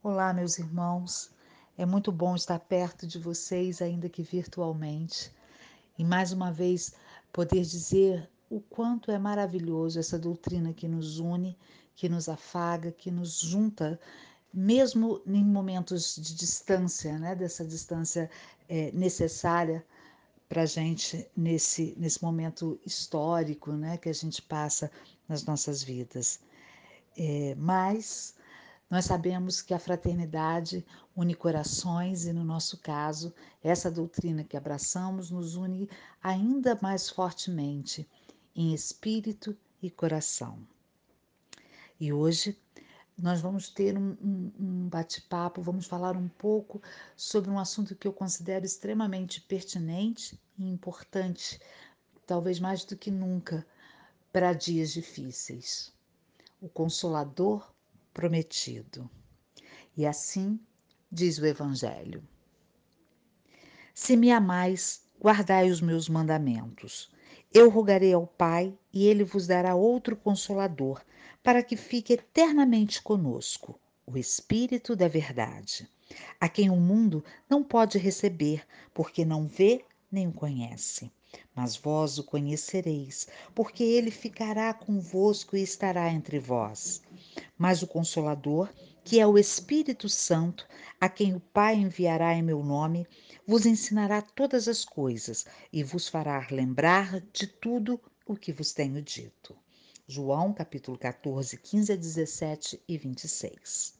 Olá, meus irmãos. É muito bom estar perto de vocês, ainda que virtualmente, e mais uma vez poder dizer o quanto é maravilhoso essa doutrina que nos une, que nos afaga, que nos junta, mesmo em momentos de distância, né? Dessa distância é, necessária para a gente nesse, nesse momento histórico, né? Que a gente passa nas nossas vidas. É, mas nós sabemos que a fraternidade une corações e, no nosso caso, essa doutrina que abraçamos nos une ainda mais fortemente em espírito e coração. E hoje nós vamos ter um, um, um bate-papo, vamos falar um pouco sobre um assunto que eu considero extremamente pertinente e importante, talvez mais do que nunca, para dias difíceis. O Consolador prometido. E assim diz o Evangelho: Se me amais, guardai os meus mandamentos. Eu rogarei ao Pai, e ele vos dará outro consolador, para que fique eternamente conosco, o Espírito da Verdade, a quem o mundo não pode receber, porque não vê nem o conhece. Mas vós o conhecereis, porque ele ficará convosco e estará entre vós. Mas o Consolador, que é o Espírito Santo, a quem o Pai enviará em meu nome, vos ensinará todas as coisas e vos fará lembrar de tudo o que vos tenho dito. João capítulo 14, 15 a 17 e 26.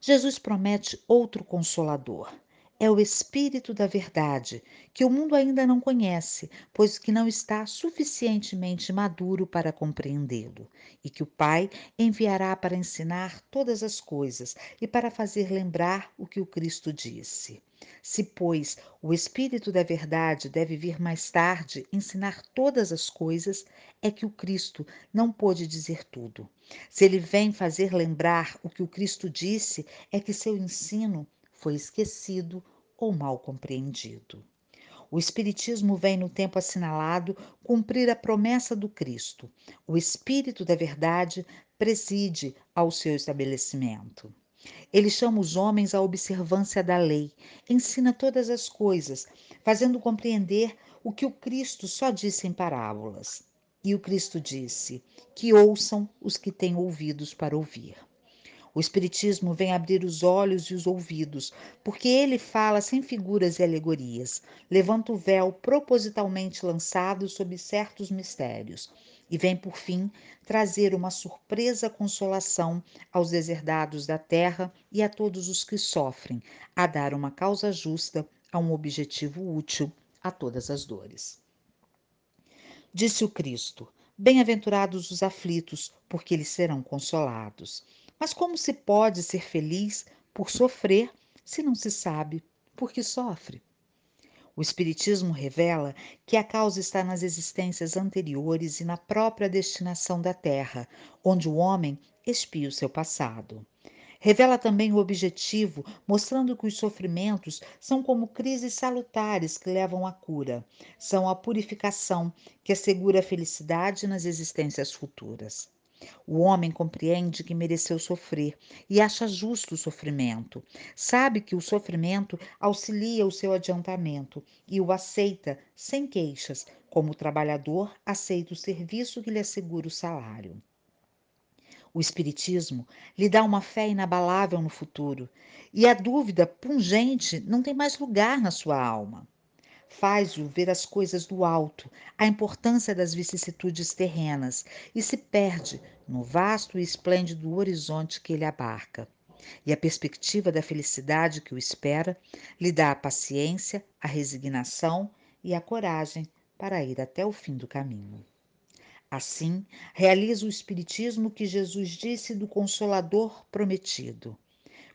Jesus promete outro consolador é o Espírito da Verdade, que o mundo ainda não conhece, pois que não está suficientemente maduro para compreendê-lo, e que o Pai enviará para ensinar todas as coisas e para fazer lembrar o que o Cristo disse. Se, pois, o Espírito da Verdade deve vir mais tarde ensinar todas as coisas, é que o Cristo não pôde dizer tudo. Se ele vem fazer lembrar o que o Cristo disse, é que seu ensino foi esquecido ou mal compreendido. O Espiritismo vem no tempo assinalado cumprir a promessa do Cristo. O Espírito da Verdade preside ao seu estabelecimento. Ele chama os homens à observância da lei, ensina todas as coisas, fazendo compreender o que o Cristo só disse em parábolas. E o Cristo disse: Que ouçam os que têm ouvidos para ouvir. O Espiritismo vem abrir os olhos e os ouvidos, porque ele fala sem figuras e alegorias, levanta o véu propositalmente lançado sobre certos mistérios e vem, por fim, trazer uma surpresa consolação aos deserdados da terra e a todos os que sofrem, a dar uma causa justa a um objetivo útil a todas as dores. Disse o Cristo: Bem-aventurados os aflitos, porque eles serão consolados. Mas como se pode ser feliz por sofrer se não se sabe por que sofre? O Espiritismo revela que a causa está nas existências anteriores e na própria destinação da Terra, onde o homem expia o seu passado. Revela também o objetivo, mostrando que os sofrimentos são como crises salutares que levam à cura, são a purificação que assegura a felicidade nas existências futuras. O homem compreende que mereceu sofrer e acha justo o sofrimento. Sabe que o sofrimento auxilia o seu adiantamento e o aceita sem queixas, como o trabalhador aceita o serviço que lhe assegura o salário. O Espiritismo lhe dá uma fé inabalável no futuro e a dúvida pungente não tem mais lugar na sua alma faz-o ver as coisas do alto, a importância das vicissitudes terrenas e se perde no vasto e esplêndido horizonte que ele abarca. E a perspectiva da felicidade que o espera lhe dá a paciência, a resignação e a coragem para ir até o fim do caminho. Assim, realiza o Espiritismo que Jesus disse do Consolador prometido: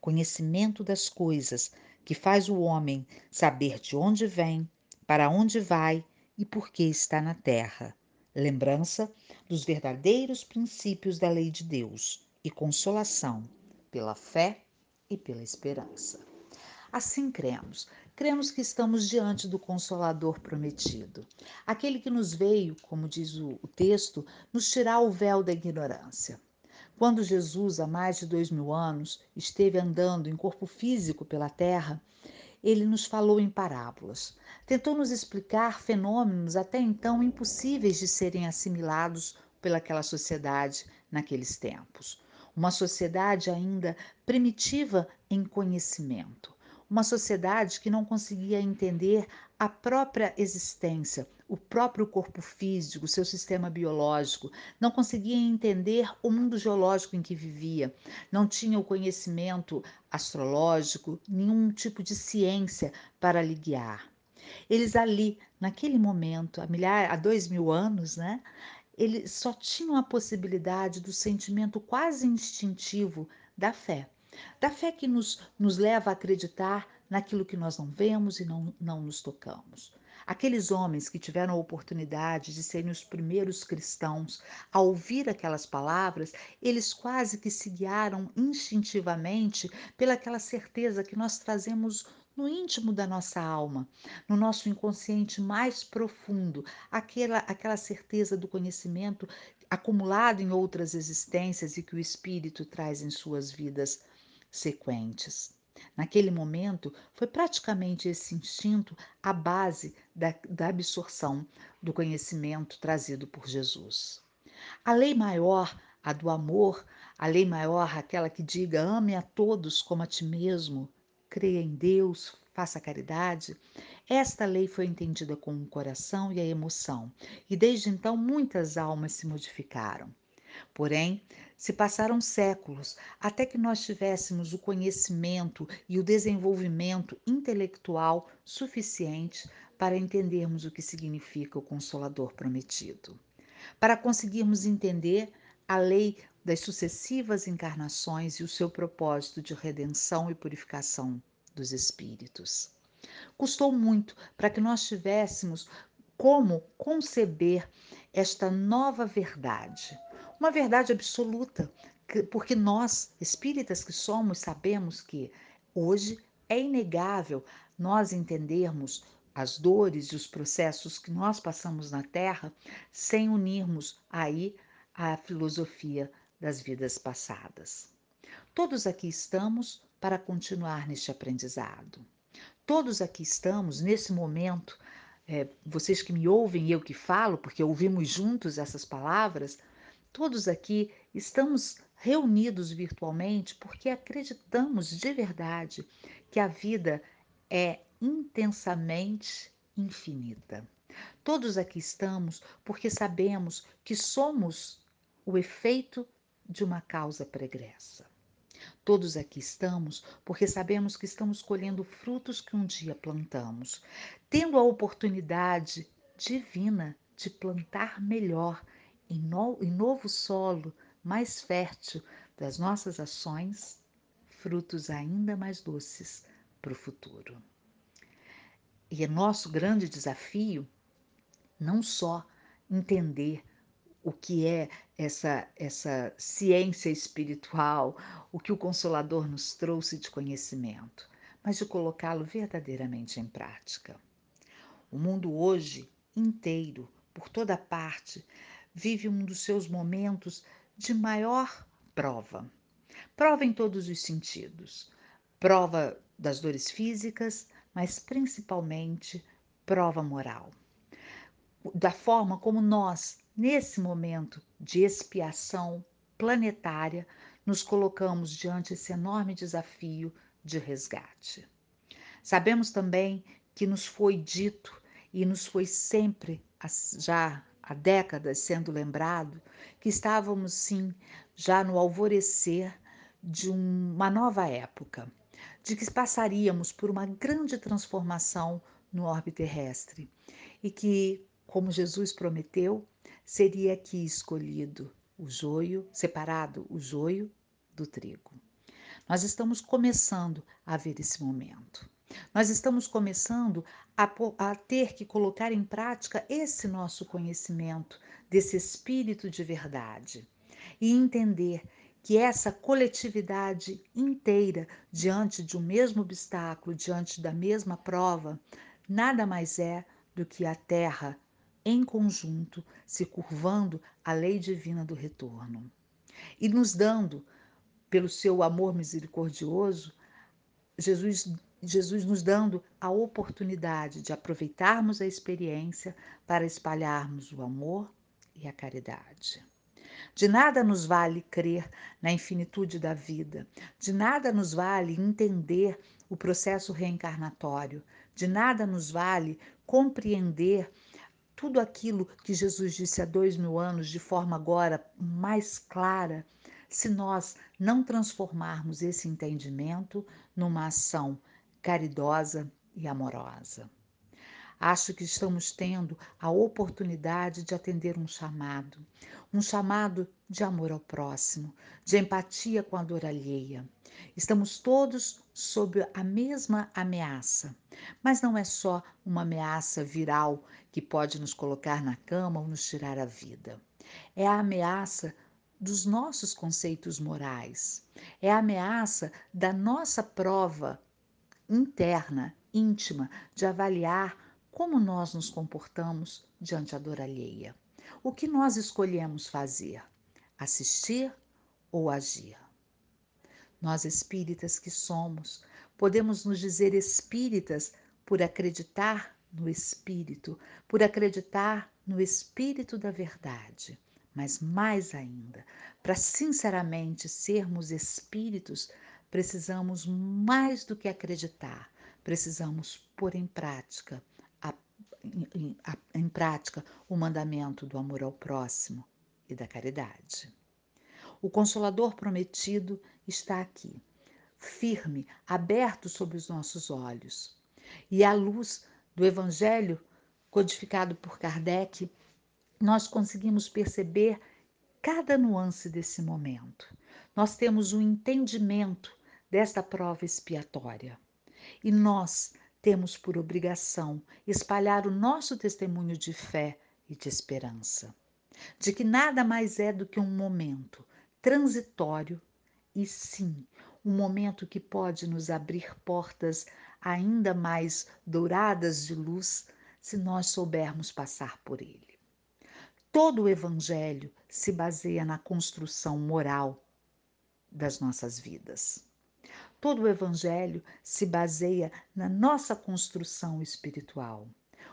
conhecimento das coisas que faz o homem saber de onde vem, para onde vai e por que está na terra. Lembrança dos verdadeiros princípios da lei de Deus e consolação pela fé e pela esperança. Assim cremos, cremos que estamos diante do Consolador prometido, aquele que nos veio, como diz o, texto, nos tirar o véu da ignorância. Quando Jesus, há mais de dois mil anos, esteve andando em corpo físico pela terra, ele nos falou em parábolas. Tentou nos explicar fenômenos até então impossíveis de serem assimilados pelaquela sociedade naqueles tempos. Uma sociedade ainda primitiva em conhecimento. Uma sociedade que não conseguia entender a própria existência, o próprio corpo físico, seu sistema biológico, não conseguia entender o mundo geológico em que vivia, não tinha o conhecimento astrológico, nenhum tipo de ciência para lhe guiar. Eles ali, naquele momento, há, milhares, há dois mil anos, né, eles só tinham a possibilidade do sentimento quase instintivo da fé. Da fé que nos, nos leva a acreditar naquilo que nós não vemos e não, não nos tocamos. Aqueles homens que tiveram a oportunidade de serem os primeiros cristãos, ao ouvir aquelas palavras, eles quase que se guiaram instintivamente pelaquela certeza que nós trazemos no íntimo da nossa alma, no nosso inconsciente mais profundo, aquela, aquela certeza do conhecimento acumulado em outras existências e que o espírito traz em suas vidas sequentes. Naquele momento, foi praticamente esse instinto a base da, da absorção do conhecimento trazido por Jesus. A lei maior, a do amor, a lei maior, aquela que diga ame a todos como a ti mesmo, creia em Deus, faça caridade, esta lei foi entendida com o coração e a emoção, e desde então muitas almas se modificaram. Porém, se passaram séculos até que nós tivéssemos o conhecimento e o desenvolvimento intelectual suficiente para entendermos o que significa o Consolador prometido. Para conseguirmos entender a lei das sucessivas encarnações e o seu propósito de redenção e purificação dos espíritos. Custou muito para que nós tivéssemos como conceber esta nova verdade, uma verdade absoluta, porque nós, espíritas que somos, sabemos que hoje é inegável nós entendermos as dores e os processos que nós passamos na Terra sem unirmos aí a filosofia das vidas passadas. Todos aqui estamos para continuar neste aprendizado. Todos aqui estamos nesse momento é, vocês que me ouvem e eu que falo, porque ouvimos juntos essas palavras, todos aqui estamos reunidos virtualmente porque acreditamos de verdade que a vida é intensamente infinita. Todos aqui estamos porque sabemos que somos o efeito de uma causa pregressa. Todos aqui estamos porque sabemos que estamos colhendo frutos que um dia plantamos, tendo a oportunidade divina de plantar melhor em, no, em novo solo mais fértil das nossas ações, frutos ainda mais doces para o futuro. E é nosso grande desafio não só entender o que é essa, essa ciência espiritual, o que o Consolador nos trouxe de conhecimento, mas de colocá-lo verdadeiramente em prática. O mundo hoje inteiro, por toda parte, vive um dos seus momentos de maior prova. Prova em todos os sentidos. Prova das dores físicas, mas principalmente prova moral. Da forma como nós, Nesse momento de expiação planetária, nos colocamos diante esse enorme desafio de resgate. Sabemos também que nos foi dito e nos foi sempre, já há décadas sendo lembrado, que estávamos sim já no alvorecer de uma nova época, de que passaríamos por uma grande transformação no orbe terrestre e que, como Jesus prometeu, seria aqui escolhido o joio, separado o joio do trigo. Nós estamos começando a ver esse momento. Nós estamos começando a, a, ter que colocar em prática esse nosso conhecimento, desse espírito de verdade, e entender que essa coletividade inteira, diante de um mesmo obstáculo, diante da mesma prova, nada mais é do que a terra em conjunto, se curvando à lei divina do retorno. e nos dando, pelo seu amor misericordioso, Jesus, Jesus nos dando a oportunidade de aproveitarmos a experiência para espalharmos o amor e a caridade. De nada nos vale crer na infinitude da vida, de nada nos vale entender o processo reencarnatório, de nada nos vale compreender tudo aquilo que Jesus disse há dois mil anos de forma agora mais clara, se nós não transformarmos esse entendimento numa ação caridosa e amorosa. Acho que estamos tendo a oportunidade de atender um chamado, um chamado de amor ao próximo, de empatia com a dor alheia. Estamos todos sob a mesma ameaça, mas não é só uma ameaça viral que pode nos colocar na cama ou nos tirar a vida. É a ameaça dos nossos conceitos morais, é a ameaça da nossa prova interna, íntima, de avaliar como nós nos comportamos diante da dor alheia. O que nós escolhemos fazer? Assistir ou agir? Nós espíritas que somos, podemos nos dizer espíritas por acreditar no espírito, por acreditar no espírito da verdade. Mas mais ainda, para sinceramente sermos espíritos, precisamos mais do que acreditar, precisamos pôr em prática em, em prática o mandamento do amor ao próximo e da caridade. O Consolador prometido está aqui, firme, aberto sobre os nossos olhos. E à luz do Evangelho codificado por Kardec, nós conseguimos perceber cada nuance desse momento. Nós temos um entendimento desta prova expiatória. E nós temos por obrigação espalhar o nosso testemunho de fé e de esperança, de que nada mais é do que um momento transitório e sim, um momento que pode nos abrir portas ainda mais douradas de luz se nós soubermos passar por ele. Todo o evangelho se baseia na construção moral das nossas vidas. Todo o Evangelho se baseia na nossa construção espiritual,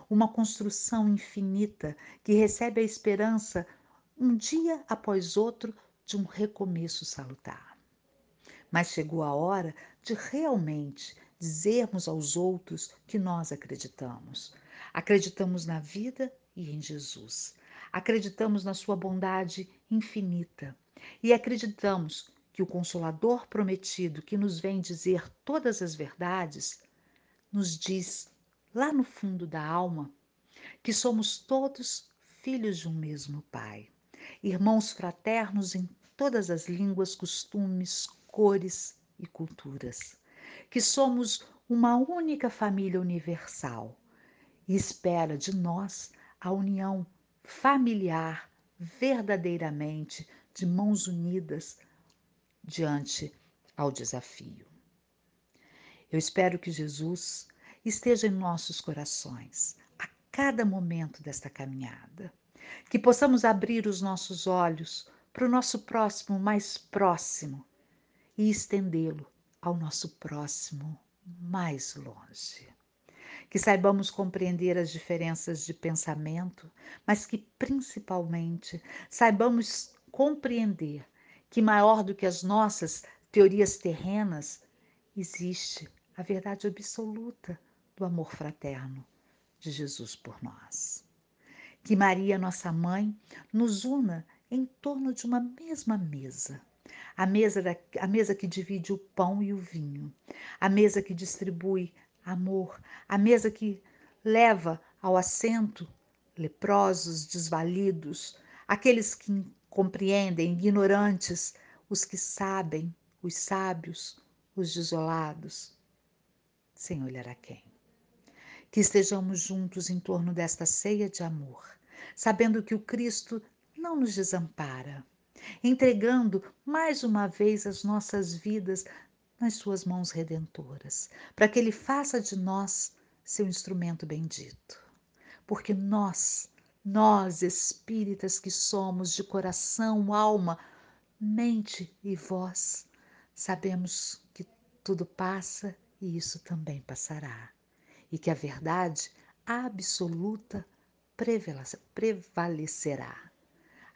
uma construção infinita que recebe a esperança um dia após outro de um recomeço salutar. Mas chegou a hora de realmente dizermos aos outros que nós acreditamos. Acreditamos na vida e em Jesus. Acreditamos na sua bondade infinita. E acreditamos que o Consolador prometido, que nos vem dizer todas as verdades, nos diz lá no fundo da alma que somos todos filhos de um mesmo Pai, irmãos fraternos em todas as línguas, costumes, cores e culturas, que somos uma única família universal e espera de nós a união familiar verdadeiramente de mãos unidas diante ao desafio. Eu espero que Jesus esteja em nossos corações a cada momento desta caminhada, que possamos abrir os nossos olhos para o nosso próximo mais próximo e estendê-lo ao nosso próximo mais longe. Que saibamos compreender as diferenças de pensamento, mas que principalmente saibamos compreender que maior do que as nossas teorias terrenas existe a verdade absoluta do amor fraterno de Jesus por nós. Que Maria, nossa mãe, nos una em torno de uma mesma mesa. A mesa, da, a mesa que divide o pão e o vinho, a mesa que distribui amor, a mesa que leva ao assento leprosos, desvalidos, aqueles que compreendem, ignorantes, os que sabem, os sábios, os desolados, sem olhar a quem. Que estejamos juntos em torno desta ceia de amor, sabendo que o Cristo não nos desampara, entregando mais uma vez as nossas vidas nas suas mãos redentoras, para que Ele faça de nós seu instrumento bendito. Porque nós nós, espíritas que somos de coração, alma, mente e voz, sabemos que tudo passa e isso também passará, e que a verdade absoluta prevalecerá.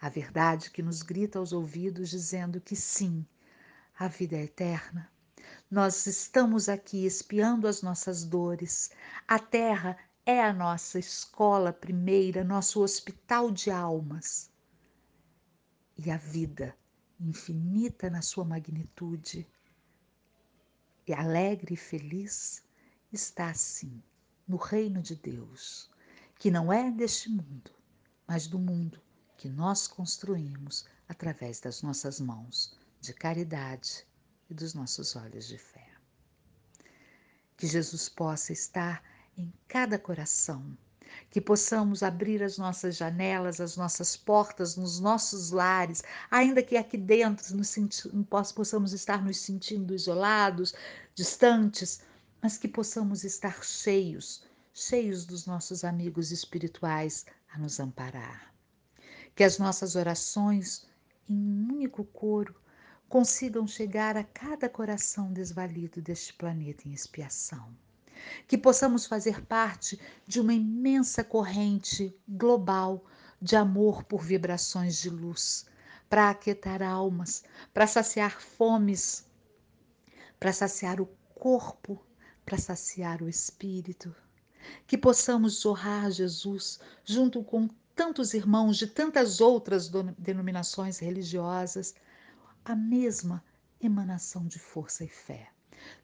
A verdade que nos grita aos ouvidos dizendo que sim, a vida é eterna. Nós estamos aqui espiando as nossas dores. A terra é a nossa escola primeira, nosso hospital de almas. E a vida, infinita na sua magnitude, e alegre e feliz, está assim no reino de Deus, que não é deste mundo, mas do mundo que nós construímos através das nossas mãos de caridade e dos nossos olhos de fé. Que Jesus possa estar em cada coração, que possamos abrir as nossas janelas, as nossas portas nos nossos lares, ainda que aqui dentro nos possamos estar nos sentindo isolados, distantes, mas que possamos estar cheios, cheios dos nossos amigos espirituais a nos amparar. Que as nossas orações, em um único coro, consigam chegar a cada coração desvalido deste planeta em expiação. Que possamos fazer parte de uma imensa corrente global de amor por vibrações de luz, para aquietar almas, para saciar fomes, para saciar o corpo, para saciar o espírito. Que possamos honrar Jesus junto com tantos irmãos de tantas outras denominações religiosas, a mesma emanação de força e fé,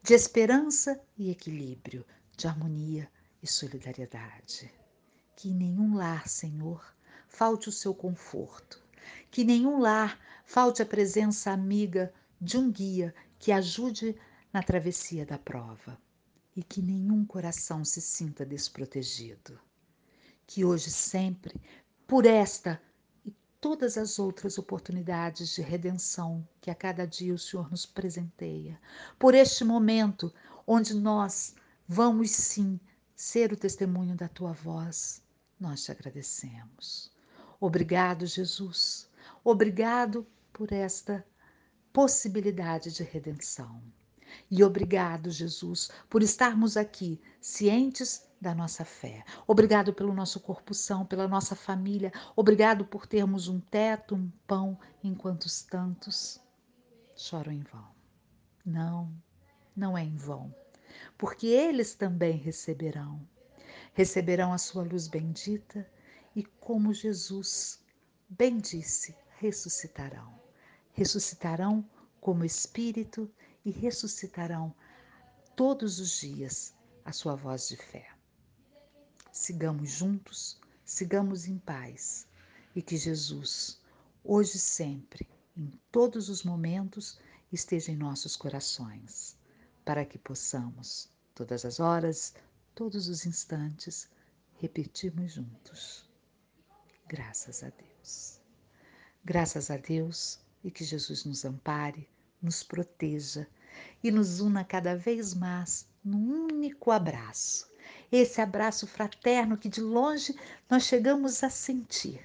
de esperança e equilíbrio, de harmonia e solidariedade. Que em nenhum lar, Senhor, falte o seu conforto, que em nenhum lar falte a presença amiga de um guia que ajude na travessia da prova e que nenhum coração se sinta desprotegido. Que hoje sempre, por esta todas as outras oportunidades de redenção que a cada dia o Senhor nos presenteia, por este momento onde nós vamos sim ser o testemunho da tua voz, nós te agradecemos. Obrigado, Jesus. Obrigado por esta possibilidade de redenção. E obrigado, Jesus, por estarmos aqui cientes da nossa fé. Obrigado pelo nosso corpo são, pela nossa família. Obrigado por termos um teto, um pão, enquanto os tantos choram em vão. Não, não é em vão, porque eles também receberão. Receberão a sua luz bendita e, como Jesus bem disse, ressuscitarão. Ressuscitarão como espírito e ressuscitarão todos os dias a sua voz de fé. Sigamos juntos, sigamos em paz e que Jesus, hoje e sempre, em todos os momentos, esteja em nossos corações, para que possamos, todas as horas, todos os instantes, repetirmos juntos. Graças a Deus. Graças a Deus e que Jesus nos ampare nos proteja e nos una cada vez mais num único abraço. Esse abraço fraterno que de longe nós chegamos a sentir,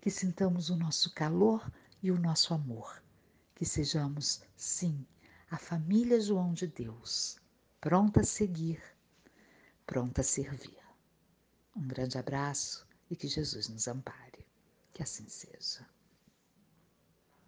que sintamos o nosso calor e o nosso amor, que sejamos, sim, a família João de Deus, pronta a seguir, pronta a servir. Um grande abraço e que Jesus nos ampare. Que assim seja.